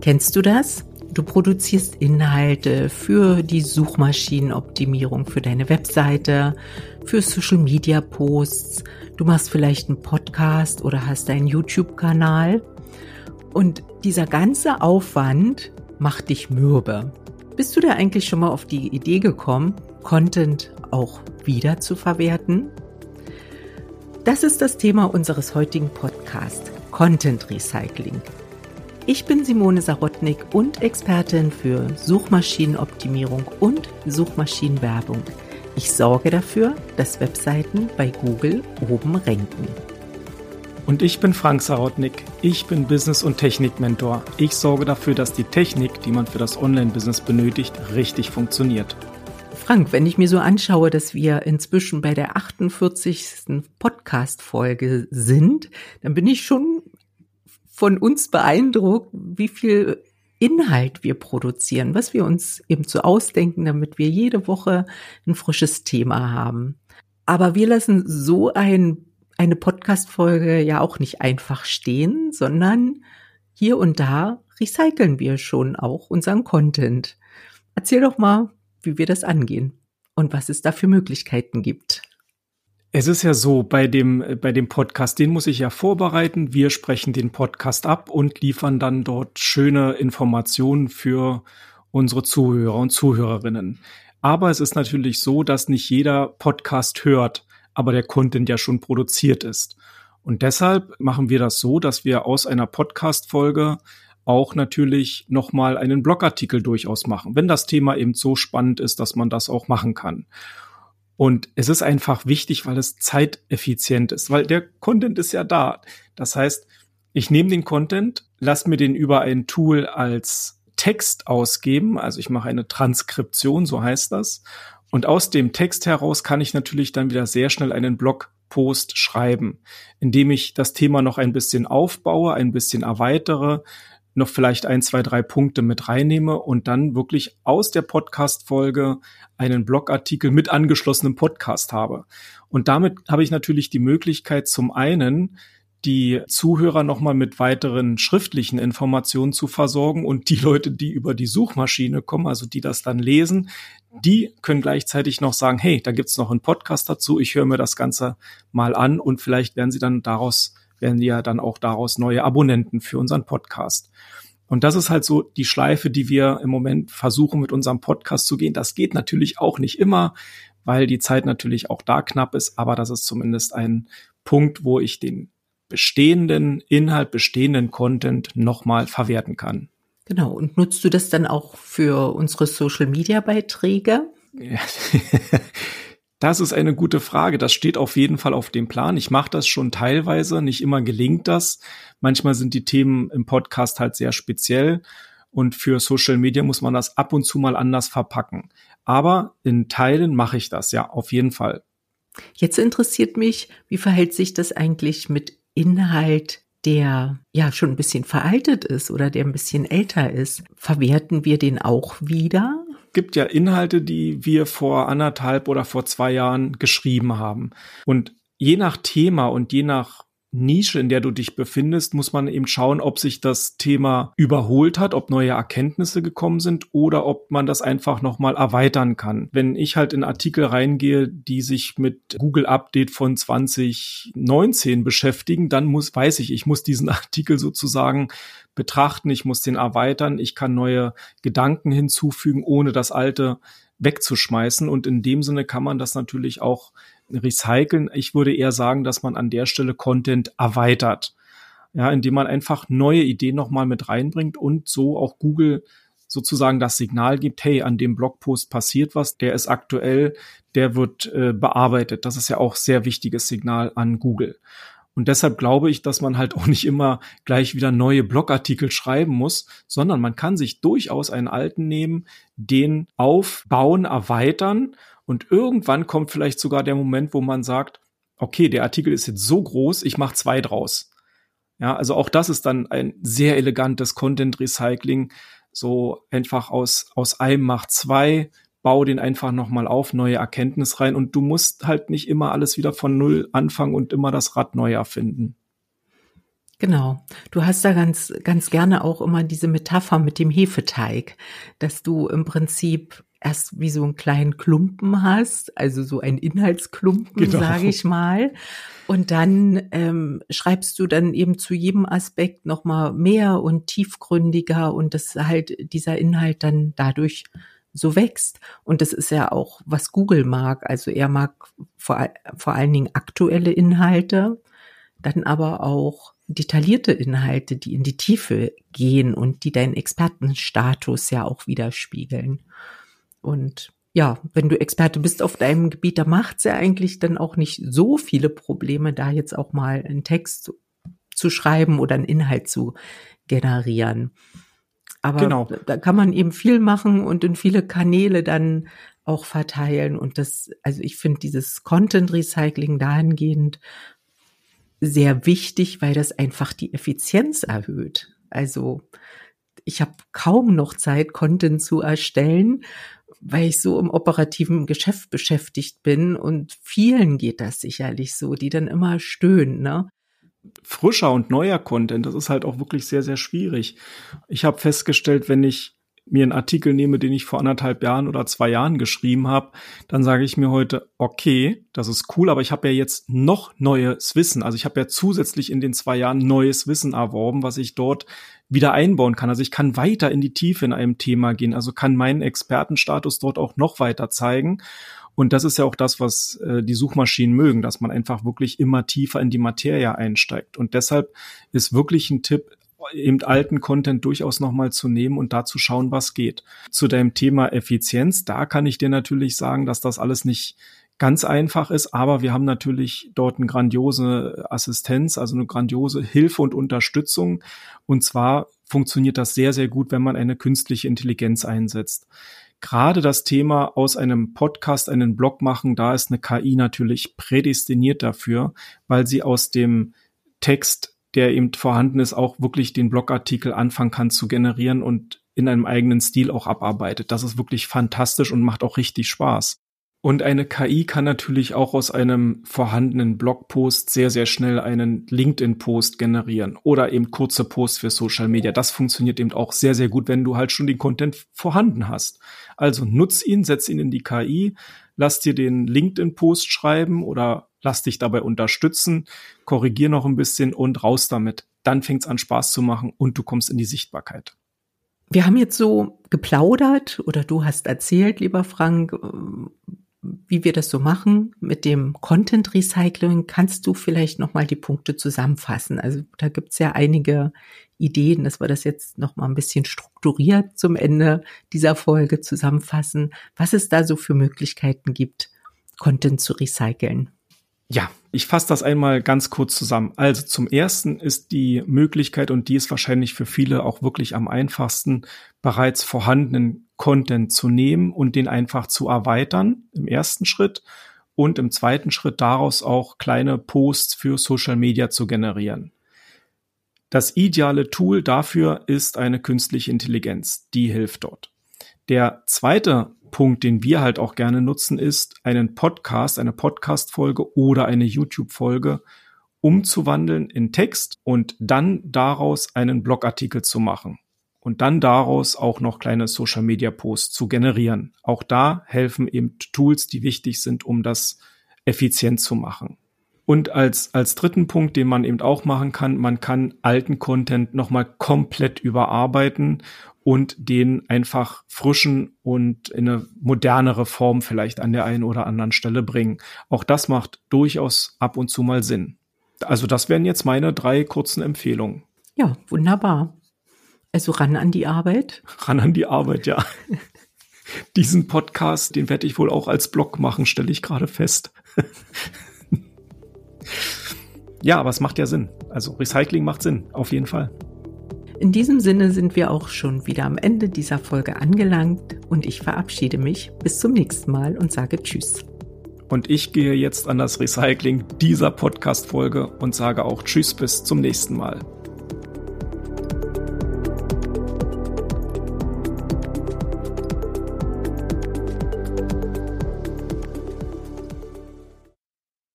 Kennst du das? Du produzierst Inhalte für die Suchmaschinenoptimierung, für deine Webseite, für Social Media Posts. Du machst vielleicht einen Podcast oder hast einen YouTube-Kanal. Und dieser ganze Aufwand macht dich mürbe. Bist du da eigentlich schon mal auf die Idee gekommen, Content auch wieder zu verwerten? Das ist das Thema unseres heutigen Podcasts, Content Recycling. Ich bin Simone Sarotnik und Expertin für Suchmaschinenoptimierung und Suchmaschinenwerbung. Ich sorge dafür, dass Webseiten bei Google oben ranken. Und ich bin Frank Sarotnik. Ich bin Business- und Technik-Mentor. Ich sorge dafür, dass die Technik, die man für das Online-Business benötigt, richtig funktioniert. Frank, wenn ich mir so anschaue, dass wir inzwischen bei der 48. Podcast-Folge sind, dann bin ich schon von uns beeindruckt, wie viel Inhalt wir produzieren, was wir uns eben so ausdenken, damit wir jede Woche ein frisches Thema haben. Aber wir lassen so ein, eine Podcast-Folge ja auch nicht einfach stehen, sondern hier und da recyceln wir schon auch unseren Content. Erzähl doch mal, wie wir das angehen und was es da für Möglichkeiten gibt. Es ist ja so, bei dem, bei dem Podcast, den muss ich ja vorbereiten. Wir sprechen den Podcast ab und liefern dann dort schöne Informationen für unsere Zuhörer und Zuhörerinnen. Aber es ist natürlich so, dass nicht jeder Podcast hört, aber der Content ja schon produziert ist. Und deshalb machen wir das so, dass wir aus einer Podcast-Folge auch natürlich nochmal einen Blogartikel durchaus machen, wenn das Thema eben so spannend ist, dass man das auch machen kann. Und es ist einfach wichtig, weil es zeiteffizient ist, weil der Content ist ja da. Das heißt, ich nehme den Content, lass mir den über ein Tool als Text ausgeben, also ich mache eine Transkription, so heißt das. Und aus dem Text heraus kann ich natürlich dann wieder sehr schnell einen Blogpost schreiben, indem ich das Thema noch ein bisschen aufbaue, ein bisschen erweitere, noch vielleicht ein, zwei, drei Punkte mit reinnehme und dann wirklich aus der Podcast-Folge einen Blogartikel mit angeschlossenem Podcast habe. Und damit habe ich natürlich die Möglichkeit, zum einen die Zuhörer nochmal mit weiteren schriftlichen Informationen zu versorgen und die Leute, die über die Suchmaschine kommen, also die das dann lesen, die können gleichzeitig noch sagen, hey, da gibt's noch einen Podcast dazu, ich höre mir das Ganze mal an und vielleicht werden sie dann daraus werden ja dann auch daraus neue Abonnenten für unseren Podcast. Und das ist halt so die Schleife, die wir im Moment versuchen mit unserem Podcast zu gehen. Das geht natürlich auch nicht immer, weil die Zeit natürlich auch da knapp ist, aber das ist zumindest ein Punkt, wo ich den bestehenden Inhalt, bestehenden Content nochmal verwerten kann. Genau. Und nutzt du das dann auch für unsere Social Media Beiträge? Das ist eine gute Frage. Das steht auf jeden Fall auf dem Plan. Ich mache das schon teilweise. Nicht immer gelingt das. Manchmal sind die Themen im Podcast halt sehr speziell. Und für Social Media muss man das ab und zu mal anders verpacken. Aber in Teilen mache ich das, ja, auf jeden Fall. Jetzt interessiert mich, wie verhält sich das eigentlich mit Inhalt, der ja schon ein bisschen veraltet ist oder der ein bisschen älter ist? Verwerten wir den auch wieder? Gibt ja Inhalte, die wir vor anderthalb oder vor zwei Jahren geschrieben haben. Und je nach Thema und je nach Nische, in der du dich befindest, muss man eben schauen, ob sich das Thema überholt hat, ob neue Erkenntnisse gekommen sind oder ob man das einfach nochmal erweitern kann. Wenn ich halt in Artikel reingehe, die sich mit Google Update von 2019 beschäftigen, dann muss, weiß ich, ich muss diesen Artikel sozusagen betrachten, ich muss den erweitern, ich kann neue Gedanken hinzufügen, ohne das alte wegzuschmeißen. Und in dem Sinne kann man das natürlich auch recyceln. Ich würde eher sagen, dass man an der Stelle Content erweitert. Ja, indem man einfach neue Ideen nochmal mit reinbringt und so auch Google sozusagen das Signal gibt, hey, an dem Blogpost passiert was, der ist aktuell, der wird äh, bearbeitet. Das ist ja auch sehr wichtiges Signal an Google. Und deshalb glaube ich, dass man halt auch nicht immer gleich wieder neue Blogartikel schreiben muss, sondern man kann sich durchaus einen alten nehmen, den aufbauen, erweitern und irgendwann kommt vielleicht sogar der Moment, wo man sagt, okay, der Artikel ist jetzt so groß, ich mache zwei draus. Ja, also auch das ist dann ein sehr elegantes Content Recycling. So einfach aus, aus einem macht zwei, bau den einfach nochmal auf, neue Erkenntnis rein und du musst halt nicht immer alles wieder von Null anfangen und immer das Rad neu erfinden. Genau. Du hast da ganz, ganz gerne auch immer diese Metapher mit dem Hefeteig, dass du im Prinzip erst wie so einen kleinen Klumpen hast, also so ein Inhaltsklumpen, genau. sage ich mal. Und dann ähm, schreibst du dann eben zu jedem Aspekt nochmal mehr und tiefgründiger und dass halt dieser Inhalt dann dadurch so wächst. Und das ist ja auch, was Google mag. Also er mag vor, vor allen Dingen aktuelle Inhalte, dann aber auch detaillierte Inhalte, die in die Tiefe gehen und die deinen Expertenstatus ja auch widerspiegeln. Und ja, wenn du Experte bist auf deinem Gebiet, da macht's ja eigentlich dann auch nicht so viele Probleme, da jetzt auch mal einen Text zu, schreiben oder einen Inhalt zu generieren. Aber genau. da kann man eben viel machen und in viele Kanäle dann auch verteilen. Und das, also ich finde dieses Content Recycling dahingehend sehr wichtig, weil das einfach die Effizienz erhöht. Also ich habe kaum noch Zeit, Content zu erstellen, weil ich so im operativen Geschäft beschäftigt bin und vielen geht das sicherlich so, die dann immer stöhnen, ne? Frischer und neuer Content, das ist halt auch wirklich sehr, sehr schwierig. Ich habe festgestellt, wenn ich mir einen Artikel nehme, den ich vor anderthalb Jahren oder zwei Jahren geschrieben habe, dann sage ich mir heute, okay, das ist cool, aber ich habe ja jetzt noch neues Wissen. Also ich habe ja zusätzlich in den zwei Jahren neues Wissen erworben, was ich dort wieder einbauen kann. Also ich kann weiter in die Tiefe in einem Thema gehen, also kann meinen Expertenstatus dort auch noch weiter zeigen. Und das ist ja auch das, was äh, die Suchmaschinen mögen, dass man einfach wirklich immer tiefer in die Materie einsteigt. Und deshalb ist wirklich ein Tipp, eben alten Content durchaus nochmal zu nehmen und da zu schauen, was geht. Zu deinem Thema Effizienz, da kann ich dir natürlich sagen, dass das alles nicht ganz einfach ist, aber wir haben natürlich dort eine grandiose Assistenz, also eine grandiose Hilfe und Unterstützung. Und zwar funktioniert das sehr, sehr gut, wenn man eine künstliche Intelligenz einsetzt. Gerade das Thema aus einem Podcast einen Blog machen, da ist eine KI natürlich prädestiniert dafür, weil sie aus dem Text der eben vorhanden ist, auch wirklich den Blogartikel anfangen kann zu generieren und in einem eigenen Stil auch abarbeitet. Das ist wirklich fantastisch und macht auch richtig Spaß. Und eine KI kann natürlich auch aus einem vorhandenen Blogpost sehr, sehr schnell einen LinkedIn-Post generieren oder eben kurze Posts für Social Media. Das funktioniert eben auch sehr, sehr gut, wenn du halt schon den Content vorhanden hast. Also nutz ihn, setz ihn in die KI, lass dir den LinkedIn-Post schreiben oder lass dich dabei unterstützen, korrigier noch ein bisschen und raus damit. Dann fängt's an Spaß zu machen und du kommst in die Sichtbarkeit. Wir haben jetzt so geplaudert oder du hast erzählt, lieber Frank, wie wir das so machen mit dem Content Recycling. Kannst du vielleicht noch mal die Punkte zusammenfassen? Also da gibt's ja einige Ideen, dass wir das jetzt noch mal ein bisschen strukturiert zum Ende dieser Folge zusammenfassen, was es da so für Möglichkeiten gibt, Content zu recyceln. Ja, ich fasse das einmal ganz kurz zusammen. Also zum ersten ist die Möglichkeit, und die ist wahrscheinlich für viele auch wirklich am einfachsten, bereits vorhandenen Content zu nehmen und den einfach zu erweitern im ersten Schritt und im zweiten Schritt daraus auch kleine Posts für Social Media zu generieren. Das ideale Tool dafür ist eine künstliche Intelligenz. Die hilft dort. Der zweite Punkt, den wir halt auch gerne nutzen, ist, einen Podcast, eine Podcast-Folge oder eine YouTube-Folge umzuwandeln in Text und dann daraus einen Blogartikel zu machen und dann daraus auch noch kleine Social Media Posts zu generieren. Auch da helfen eben Tools, die wichtig sind, um das effizient zu machen. Und als, als dritten Punkt, den man eben auch machen kann, man kann alten Content nochmal komplett überarbeiten und den einfach frischen und in eine modernere Form vielleicht an der einen oder anderen Stelle bringen. Auch das macht durchaus ab und zu mal Sinn. Also das wären jetzt meine drei kurzen Empfehlungen. Ja, wunderbar. Also ran an die Arbeit. Ran an die Arbeit, ja. Diesen Podcast, den werde ich wohl auch als Blog machen, stelle ich gerade fest. ja, aber es macht ja Sinn. Also Recycling macht Sinn, auf jeden Fall. In diesem Sinne sind wir auch schon wieder am Ende dieser Folge angelangt und ich verabschiede mich bis zum nächsten Mal und sage Tschüss. Und ich gehe jetzt an das Recycling dieser Podcast-Folge und sage auch Tschüss bis zum nächsten Mal.